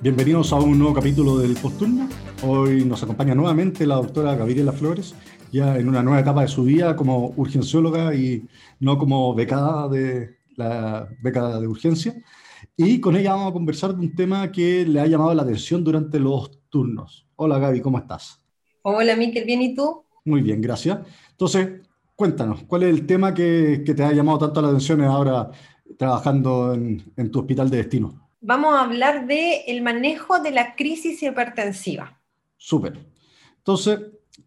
Bienvenidos a un nuevo capítulo del Posturno. Hoy nos acompaña nuevamente la doctora Gabriela Flores, ya en una nueva etapa de su vida como urgencióloga y no como becada de la beca de urgencia. Y con ella vamos a conversar de un tema que le ha llamado la atención durante los turnos. Hola Gaby, ¿cómo estás? Hola Miquel, ¿bien y tú? Muy bien, gracias. Entonces, cuéntanos, ¿cuál es el tema que, te ha llamado tanto la atención ahora trabajando en tu hospital de destino? vamos a hablar del el manejo de la crisis hipertensiva. Súper. Entonces,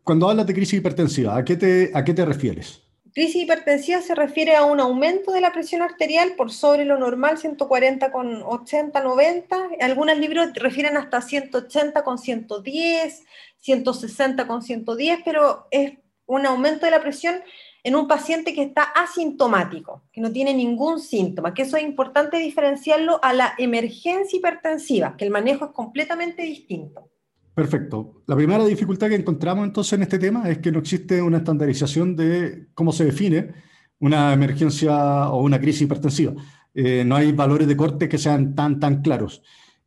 cuando hablas de crisis hipertensiva, ¿a qué, te, ¿a qué te refieres? Crisis hipertensiva se refiere a un aumento de la presión arterial por sobre lo normal, 140 con 80, 90. Algunos libros refieren hasta 180 con 110, 160 con 110, pero es un aumento de la presión en un paciente que está asintomático, que no tiene ningún síntoma, que eso es importante diferenciarlo a la emergencia hipertensiva, que el manejo es completamente distinto. Perfecto. La primera dificultad que encontramos entonces en este tema es que no existe una estandarización de cómo se define una emergencia o una crisis hipertensiva. Eh, no hay valores de corte que sean tan, tan claros.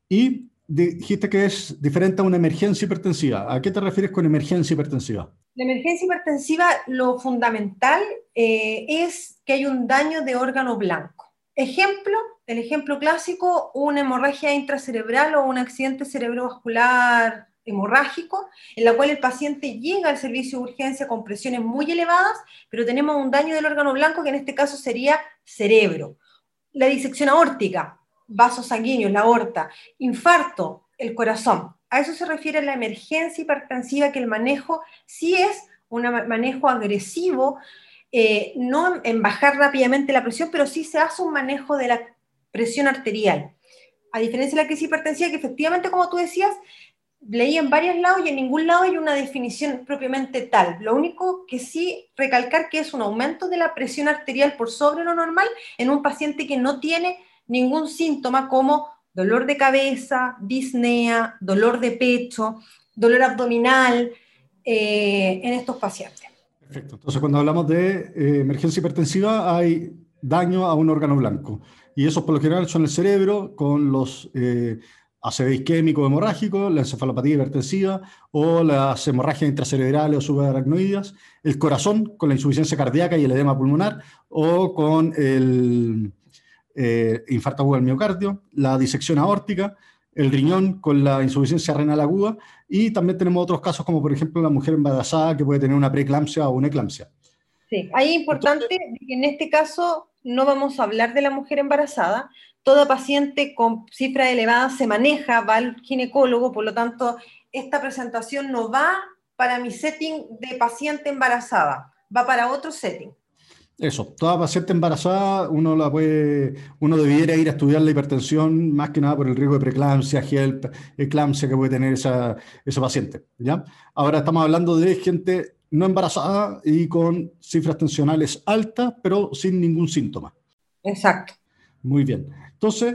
Y dijiste que es diferente a una emergencia hipertensiva. ¿A qué te refieres con emergencia hipertensiva? La emergencia hipertensiva, lo fundamental eh, es que hay un daño de órgano blanco. Ejemplo, el ejemplo clásico, una hemorragia intracerebral o un accidente cerebrovascular hemorrágico, en la cual el paciente llega al servicio de urgencia con presiones muy elevadas, pero tenemos un daño del órgano blanco que en este caso sería cerebro. La disección aórtica, vasos sanguíneos, la aorta, infarto, el corazón. A eso se refiere la emergencia hipertensiva, que el manejo sí es un manejo agresivo, eh, no en bajar rápidamente la presión, pero sí se hace un manejo de la presión arterial. A diferencia de la crisis hipertensiva, que efectivamente, como tú decías, leí en varios lados y en ningún lado hay una definición propiamente tal. Lo único que sí recalcar que es un aumento de la presión arterial por sobre lo normal en un paciente que no tiene ningún síntoma como dolor de cabeza, disnea, dolor de pecho, dolor abdominal eh, en estos pacientes. Perfecto. Entonces, cuando hablamos de eh, emergencia hipertensiva, hay daño a un órgano blanco. Y esos por lo general son el cerebro con los eh, ACV isquémico hemorrágico, la encefalopatía hipertensiva o las hemorragias intracerebrales o subaracnoideas, el corazón con la insuficiencia cardíaca y el edema pulmonar o con el eh, infarto agudo del miocardio, la disección aórtica, el riñón con la insuficiencia renal aguda y también tenemos otros casos como por ejemplo la mujer embarazada que puede tener una preeclampsia o una eclampsia. Sí, ahí es importante que en este caso no vamos a hablar de la mujer embarazada. Toda paciente con cifra elevada se maneja, va al ginecólogo, por lo tanto, esta presentación no va para mi setting de paciente embarazada, va para otro setting. Eso, toda paciente embarazada, uno la puede, uno debiera ir a estudiar la hipertensión más que nada por el riesgo de preeclampsia, HELP, eclampsia que puede tener esa, paciente. ¿ya? Ahora estamos hablando de gente no embarazada y con cifras tensionales altas, pero sin ningún síntoma. Exacto. Muy bien. Entonces,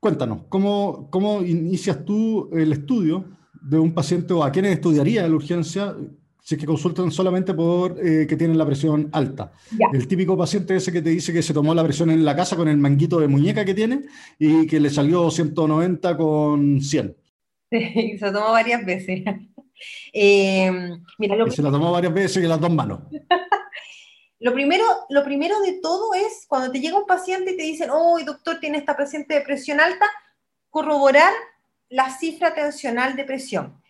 cuéntanos, ¿cómo, cómo inicias tú el estudio de un paciente o a quiénes estudiaría la urgencia si es que consultan solamente por eh, que tienen la presión alta. El típico paciente ese que te dice que se tomó la presión en la casa con el manguito de muñeca que tiene y que le salió 190 con 100. Sí, se tomó varias veces. Eh, mira, Se la tomó varias veces y las dos manos. Lo primero, lo primero de todo es cuando te llega un paciente y te dicen, oh, doctor, tiene esta paciente de presión alta, corroborar la cifra tensional de presión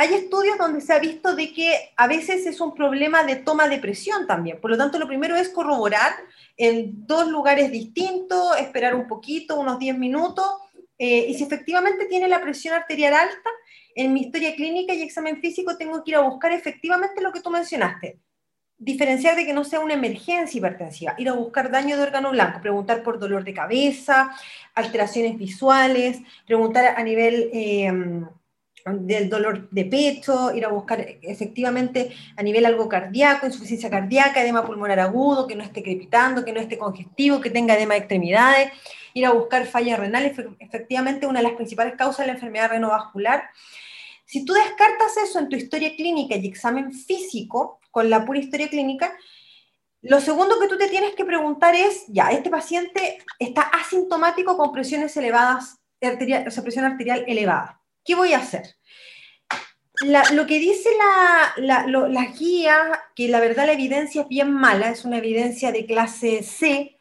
hay estudios donde se ha visto de que a veces es un problema de toma de presión también. Por lo tanto, lo primero es corroborar en dos lugares distintos, esperar un poquito, unos 10 minutos, eh, y si efectivamente tiene la presión arterial alta, en mi historia clínica y examen físico tengo que ir a buscar efectivamente lo que tú mencionaste. Diferenciar de que no sea una emergencia hipertensiva, ir a buscar daño de órgano blanco, preguntar por dolor de cabeza, alteraciones visuales, preguntar a nivel... Eh, del dolor de pecho, ir a buscar efectivamente a nivel algo cardíaco, insuficiencia cardíaca, edema pulmonar agudo, que no esté crepitando, que no esté congestivo, que tenga edema de extremidades, ir a buscar falla renal, efectivamente una de las principales causas de la enfermedad renovascular. Si tú descartas eso en tu historia clínica y examen físico, con la pura historia clínica, lo segundo que tú te tienes que preguntar es, ya, este paciente está asintomático con presiones elevadas, presión arterial elevada. ¿Qué voy a hacer? lo que dice la, la, guía, que la verdad la evidencia es bien mala, es una evidencia de clase C,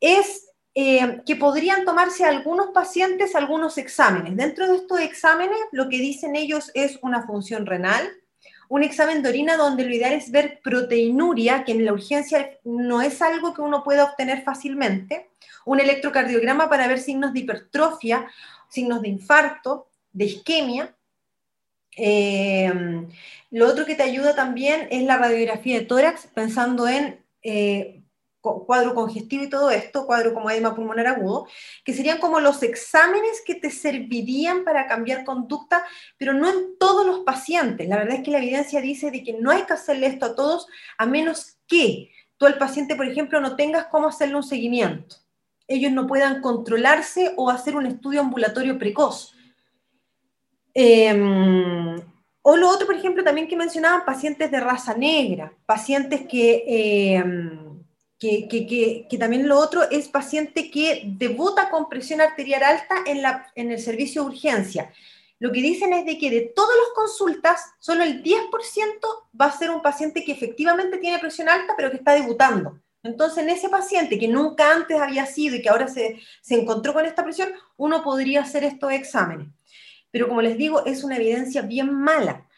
es eh, que podrían tomarse algunos pacientes algunos exámenes. Dentro de estos exámenes, lo que dicen ellos es una función renal, un examen de orina donde lo ideal es ver proteinuria, que en la urgencia no es algo que uno pueda obtener fácilmente, un electrocardiograma para ver signos de hipertrofia, signos de infarto, de isquemia. Eh, lo otro que te ayuda también es la radiografía de tórax, pensando en eh, cuadro congestivo y todo esto, cuadro como edema pulmonar agudo, que serían como los exámenes que te servirían para cambiar conducta, pero no en todos los pacientes. La verdad es que la evidencia dice de que no hay que hacerle esto a todos, a menos que tú al paciente, por ejemplo, no tengas cómo hacerle un seguimiento. Ellos no puedan controlarse o hacer un estudio ambulatorio precoz. Em, o lo otro, por ejemplo, también que mencionaban, pacientes de raza negra, pacientes que... Em, que, también lo otro es paciente que debuta con presión arterial alta en, la, en el servicio de urgencia. Lo que dicen es de que de todas las consultas, solo el 10% va a ser un paciente que efectivamente tiene presión alta, pero que está debutando. Entonces, en ese paciente que nunca antes había sido y que ahora se, se encontró con esta presión, uno podría hacer estos exámenes. Pero como les digo, es una evidencia bien mala.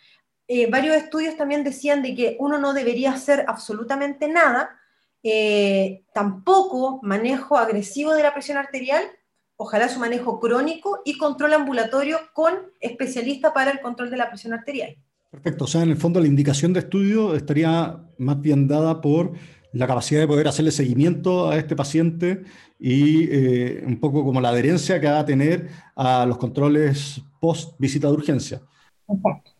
Eh, varios estudios también decían de que uno no debería hacer absolutamente nada eh, tampoco manejo agresivo de la presión arterial, ojalá su manejo crónico y control ambulatorio con especialista para el control de la presión arterial. Perfecto, o sea, en el fondo la indicación de estudio estaría más bien dada por la capacidad de poder hacerle seguimiento a este paciente y eh, un poco como la adherencia que va a tener a los controles post visita de urgencia. Exacto.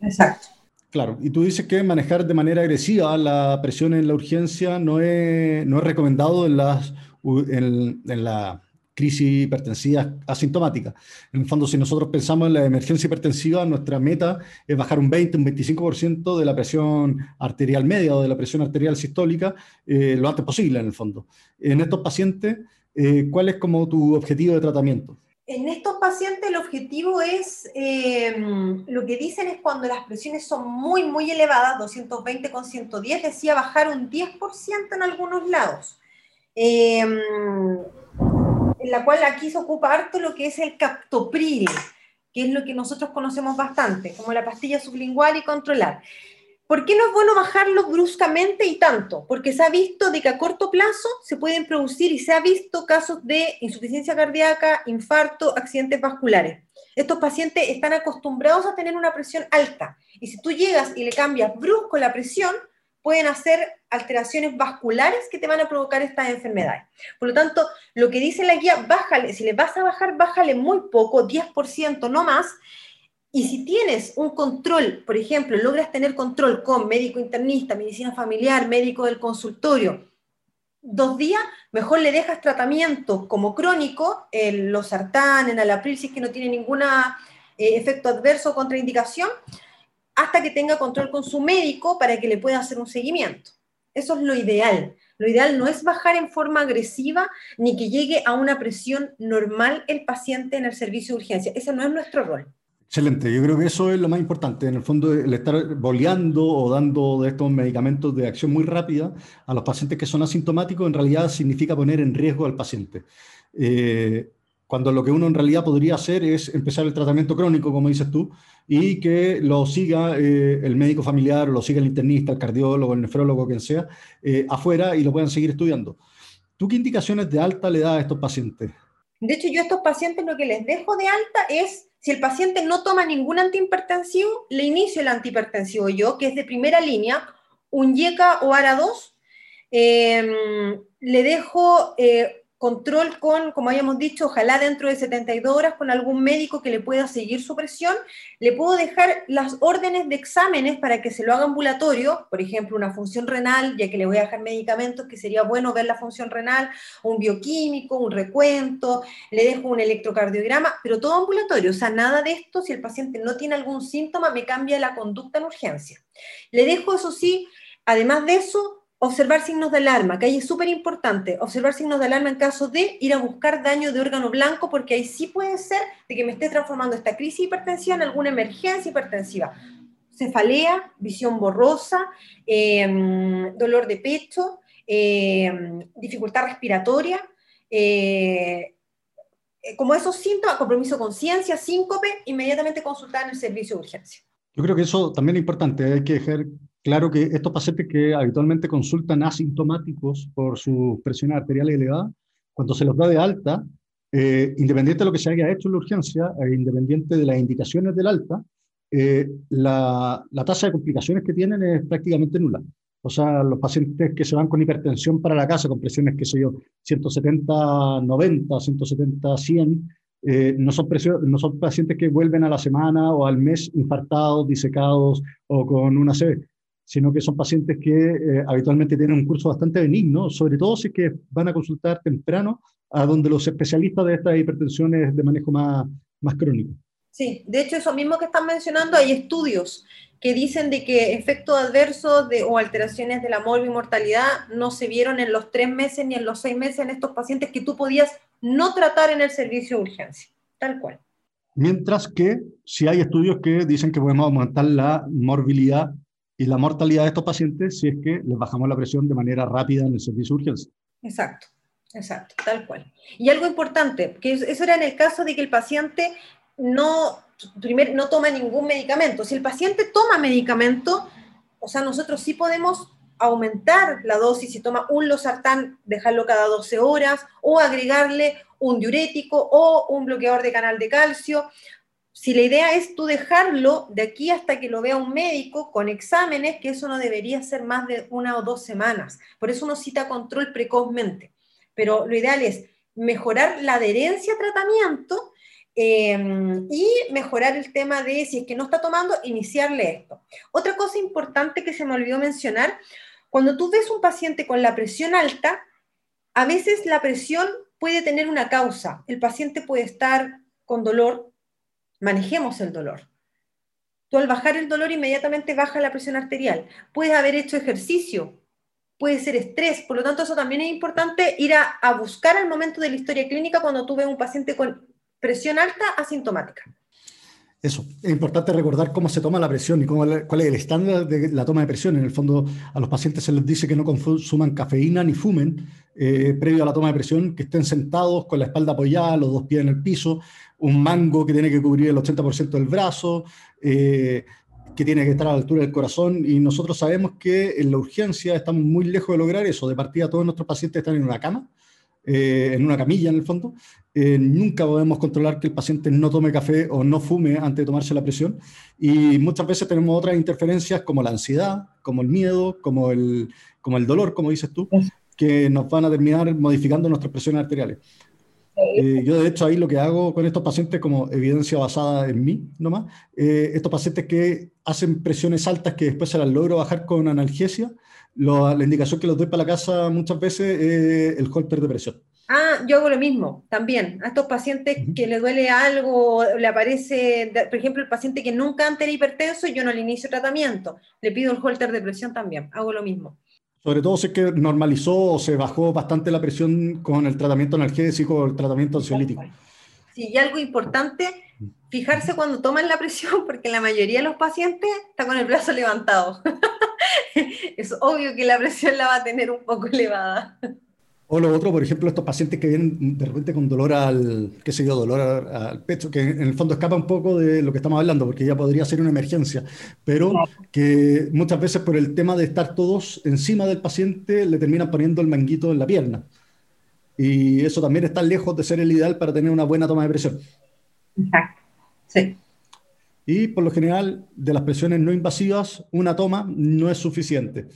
Exacto. Claro, y tú dices que manejar de manera agresiva la presión en la urgencia no es, no es recomendado en, las, en, la crisis hipertensiva asintomática. En el fondo, si nosotros pensamos en la emergencia hipertensiva, nuestra meta es bajar un 20, un 25% de la presión arterial media o de la presión arterial sistólica eh, lo antes posible, en el fondo. En estos pacientes, eh, ¿cuál es como tu objetivo de tratamiento? En estos pacientes el objetivo es, eh, lo que dicen es cuando las presiones son muy, muy elevadas, 220 con 110, decía bajar un 10% en algunos lados. Eh, en la cual aquí se ocupa harto lo que es el captopril, que es lo que nosotros conocemos bastante, como la pastilla sublingual y controlar. ¿Por qué no es bueno bajarlo bruscamente y tanto? Porque se ha visto de que a corto plazo se pueden producir y se ha visto casos de insuficiencia cardíaca, infarto, accidentes vasculares. Estos pacientes están acostumbrados a tener una presión alta y si tú llegas y le cambias brusco la presión, pueden hacer alteraciones vasculares que te van a provocar estas enfermedades. Por lo tanto, lo que dice la guía, bájale, si le vas a bajar, bájale muy poco, 10%, no más, y si tienes un control, por ejemplo, logras tener control con médico internista, medicina familiar, médico del consultorio, dos días, mejor le dejas tratamiento como crónico, el losartán, en alapril, si es que no tiene ningún eh, efecto adverso o contraindicación, hasta que tenga control con su médico para que le pueda hacer un seguimiento. Eso es lo ideal. Lo ideal no es bajar en forma agresiva ni que llegue a una presión normal el paciente en el servicio de urgencia. Ese no es nuestro rol. Excelente, yo creo que eso es lo más importante. En el fondo, el estar boleando o dando de estos medicamentos de acción muy rápida a los pacientes que son asintomáticos, en realidad significa poner en riesgo al paciente. Eh, cuando lo que uno en realidad podría hacer es empezar el tratamiento crónico, como dices tú, y que lo siga eh, el médico familiar, lo siga el internista, el cardiólogo, el nefrólogo, quien sea, eh, afuera y lo puedan seguir estudiando. ¿Tú qué indicaciones de alta le das a estos pacientes? De hecho, yo a estos pacientes lo que les dejo de alta es si el paciente no toma ningún antihipertensivo, le inicio el antihipertensivo yo, que es de primera línea, un YECA o ARA2. Em, le dejo eh, control con, como habíamos dicho, ojalá dentro de 72 horas con algún médico que le pueda seguir su presión. Le puedo dejar las órdenes de exámenes para que se lo haga ambulatorio, por ejemplo, una función renal, ya que le voy a dejar medicamentos, que sería bueno ver la función renal, un bioquímico, un recuento, le dejo un electrocardiograma, pero todo ambulatorio, o sea, nada de esto, si el paciente no tiene algún síntoma, me cambia la conducta en urgencia. Le dejo, eso sí, además de eso, observar signos de alarma, que ahí es súper importante, observar signos de alarma en caso de ir a buscar daño de órgano blanco, porque ahí sí puede ser de que me esté transformando esta crisis hipertensiva en alguna emergencia hipertensiva. Cefalea, visión borrosa, em, dolor de pecho, em, dificultad respiratoria, eh, como esos síntomas, compromiso con conciencia, síncope, inmediatamente consultar en el servicio de urgencia. Yo creo que eso también es importante, hay que dejar claro que estos pacientes que habitualmente consultan asintomáticos por sus presiones arteriales elevadas, cuando se los da de alta, eh, independiente de lo que se haya hecho en la urgencia, e independiente de las indicaciones del alta, eh, la, la, tasa de complicaciones que tienen es prácticamente nula. O sea, los pacientes que se van con hipertensión para la casa, con presiones, qué sé yo, 170, 90, 170, 100, eh, no, son no son pacientes que vuelven a la semana o al mes infartados, disecados o con una CV sino que son pacientes que eh, habitualmente tienen un curso bastante benigno, sobre todo si es que van a consultar temprano a donde los especialistas de estas hipertensiones de manejo más, más crónico. Sí, de hecho eso mismo que están mencionando, hay estudios que dicen de que efectos adversos de, o alteraciones de la mortalidad no se vieron en los tres meses ni en los seis meses en estos pacientes que tú podías no tratar en el servicio de urgencia, tal cual. Mientras que si hay estudios que dicen que podemos aumentar la morbilidad y la mortalidad de estos pacientes si es que les bajamos la presión de manera rápida en el servicio de urgencia. Exacto, exacto, tal cual. Y algo importante, que eso era en el caso de que el paciente no, primer, no toma ningún medicamento. Si el paciente toma medicamento, o sea, nosotros sí podemos aumentar la dosis, si toma un losartán, dejarlo cada 12 horas, o agregarle un diurético o un bloqueador de canal de calcio, si la idea es tú dejarlo de aquí hasta que lo vea un médico con exámenes, que eso no debería ser más de una o dos semanas. Por eso uno cita control precozmente. Pero lo ideal es mejorar la adherencia a tratamiento em, y mejorar el tema de si es que no está tomando, iniciarle esto. Otra cosa importante que se me olvidó mencionar, cuando tú ves un paciente con la presión alta, a veces la presión puede tener una causa. El paciente puede estar con dolor manejemos el dolor. Tú al bajar el dolor inmediatamente baja la presión arterial. Puedes haber hecho ejercicio, puede ser estrés, por lo tanto eso también es importante ir a, buscar al momento de la historia clínica cuando tú ves un paciente con presión alta asintomática. Eso, es importante recordar cómo se toma la presión y cuál es el estándar de la toma de presión. En el fondo, a los pacientes se les dice que no consuman cafeína ni fumen eh, previo a la toma de presión, que estén sentados con la espalda apoyada, los dos pies en el piso, un mango que tiene que cubrir el 80% del brazo, eh, que tiene que estar a la altura del corazón. Y nosotros sabemos que en la urgencia estamos muy lejos de lograr eso. De partida, todos nuestros pacientes están en una cama eh, en una camilla en el fondo. Eh, nunca podemos controlar que el paciente no tome café o no fume antes de tomarse la presión. Y muchas veces tenemos otras interferencias como la ansiedad, como el miedo, como el, como el dolor, como dices tú, que nos van a terminar modificando nuestras presiones arteriales. Eh, yo de hecho ahí lo que hago con estos pacientes como evidencia basada en mí nomás, estos pacientes que hacen presiones altas que después se las logro bajar con analgesia, la indicación que les doy para la casa muchas veces es el holter de presión. Ah, yo hago lo mismo también. A estos pacientes que le duele algo, le aparece, por ejemplo, el paciente que nunca antes era hipertenso, yo no le inicio tratamiento. Le pido el holter de presión también. Hago lo mismo. Sobre todo si es que normalizó o se bajó bastante la presión con el tratamiento analgésico o el tratamiento ansiolítico. Sí, y algo importante, fijarse cuando toman la presión, porque la mayoría de los pacientes está con el brazo levantado. es obvio que la presión la va a tener un poco elevada. O lo otro, por ejemplo, estos pacientes que vienen de repente con dolor al, qué sé yo, dolor al pecho, que en el fondo escapa un poco de lo que estamos hablando, porque ya podría ser una emergencia, pero que muchas veces por el tema de estar todos encima del paciente le terminan poniendo el manguito en la pierna. Y eso también está lejos de ser el ideal para tener una buena toma de presión. Exacto, sí. Y por lo general, de las presiones no invasivas, una toma no es suficiente.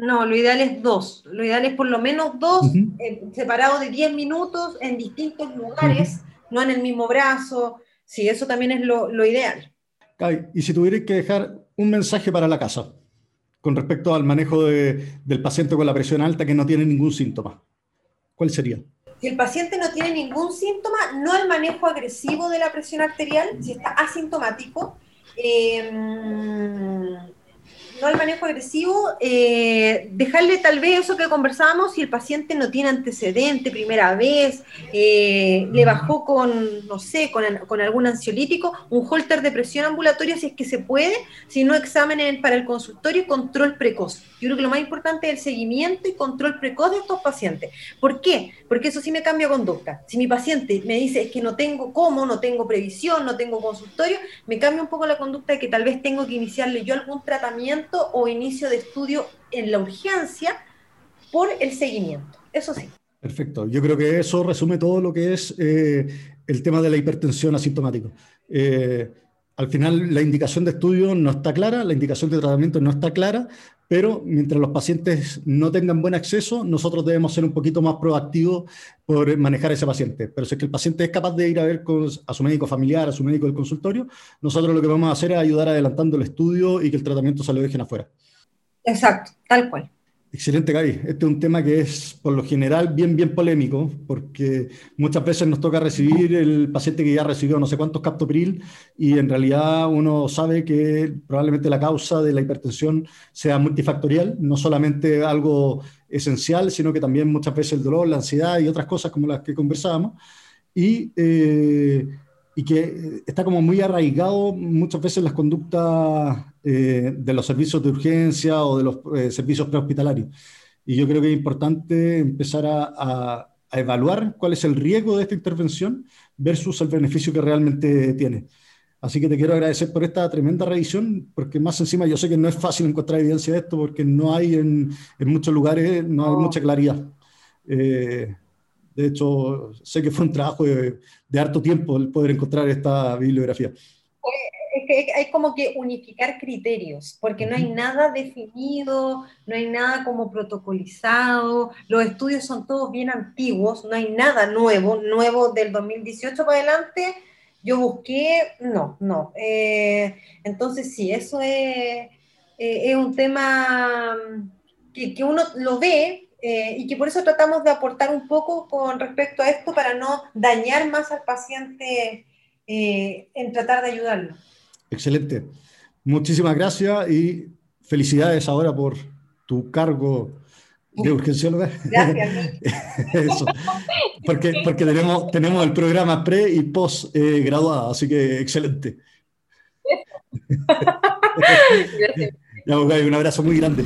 No, lo ideal es dos. Lo ideal es por lo menos dos, eh, separados de 10 minutos en distintos lugares, no en el mismo brazo. Sí, eso también es lo, ideal. y si tuvierais que dejar un mensaje para la casa con respecto al manejo del paciente con la presión alta que no tiene ningún síntoma, ¿cuál sería? Si el paciente no tiene ningún síntoma, no el manejo agresivo de la presión arterial, si está asintomático, eh, no al manejo agresivo, eh, dejarle tal vez eso que conversábamos, si el paciente no tiene antecedente, primera vez, eh, le bajó con, no sé, con, algún ansiolítico, un holter de presión ambulatoria si es que se puede, si no exámenes para el consultorio control precoz. Yo creo que lo más importante es el seguimiento y control precoz de estos pacientes. ¿Por qué? Porque eso sí me cambia conducta. Si mi paciente me dice es que no tengo cómo, no tengo previsión, no tengo consultorio, me cambia un poco la conducta de que tal vez tengo que iniciarle yo algún tratamiento o inicio de estudio en la urgencia por el seguimiento. Eso sí. Perfecto. Yo creo que eso resume todo lo que es eh, el tema de la hipertensión asintomática. Eh, al final la indicación de estudio no está clara, la indicación de tratamiento no está clara, pero mientras los pacientes no tengan buen acceso, nosotros debemos ser un poquito más proactivos por manejar a ese paciente. Pero si es que el paciente es capaz de ir a ver a su médico familiar, a su médico del consultorio, nosotros lo que vamos a hacer es ayudar adelantando el estudio y que el tratamiento se lo dejen afuera. Exacto, tal cual. Excelente, Gaby. Este es un tema que es, por lo general, bien, bien polémico, porque muchas veces nos toca recibir el paciente que ya recibió no sé cuántos captopril y en realidad uno sabe que probablemente la causa de la hipertensión sea multifactorial, no solamente algo esencial, sino que también muchas veces el dolor, la ansiedad y otras cosas como las que conversábamos. Y eh, y que está como muy arraigado muchas veces las conductas eh, de los servicios de urgencia o de los eh, servicios prehospitalarios. Y yo creo que es importante empezar a, evaluar cuál es el riesgo de esta intervención versus el beneficio que realmente tiene. Así que te quiero agradecer por esta tremenda revisión, porque más encima yo sé que no es fácil encontrar evidencia de esto, porque no hay en, en muchos lugares, no hay mucha claridad. Eh, de hecho, sé que fue un trabajo de, harto tiempo el poder encontrar esta bibliografía. Es que hay como que unificar criterios, porque no hay nada definido, no hay nada como protocolizado, los estudios son todos bien antiguos, no hay nada nuevo, nuevo del 2018 para adelante. Yo busqué, no, no. Eh, entonces sí, eso es, eh, es un tema que, que uno lo ve, eh, y que por eso tratamos de aportar un poco con respecto a esto para no dañar más al paciente eh, en tratar de ayudarlo. Excelente. Muchísimas gracias y felicidades ahora por tu cargo de urgencióloga. Gracias. Eso. Porque, porque tenemos, tenemos el programa pre y post eh, graduada, así que excelente. Gracias. Ya, un abrazo muy grande.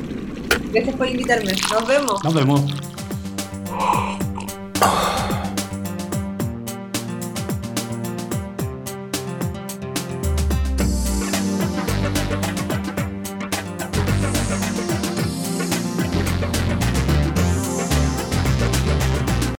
Gracias por invitarme. Nos vemos. Nos vemos.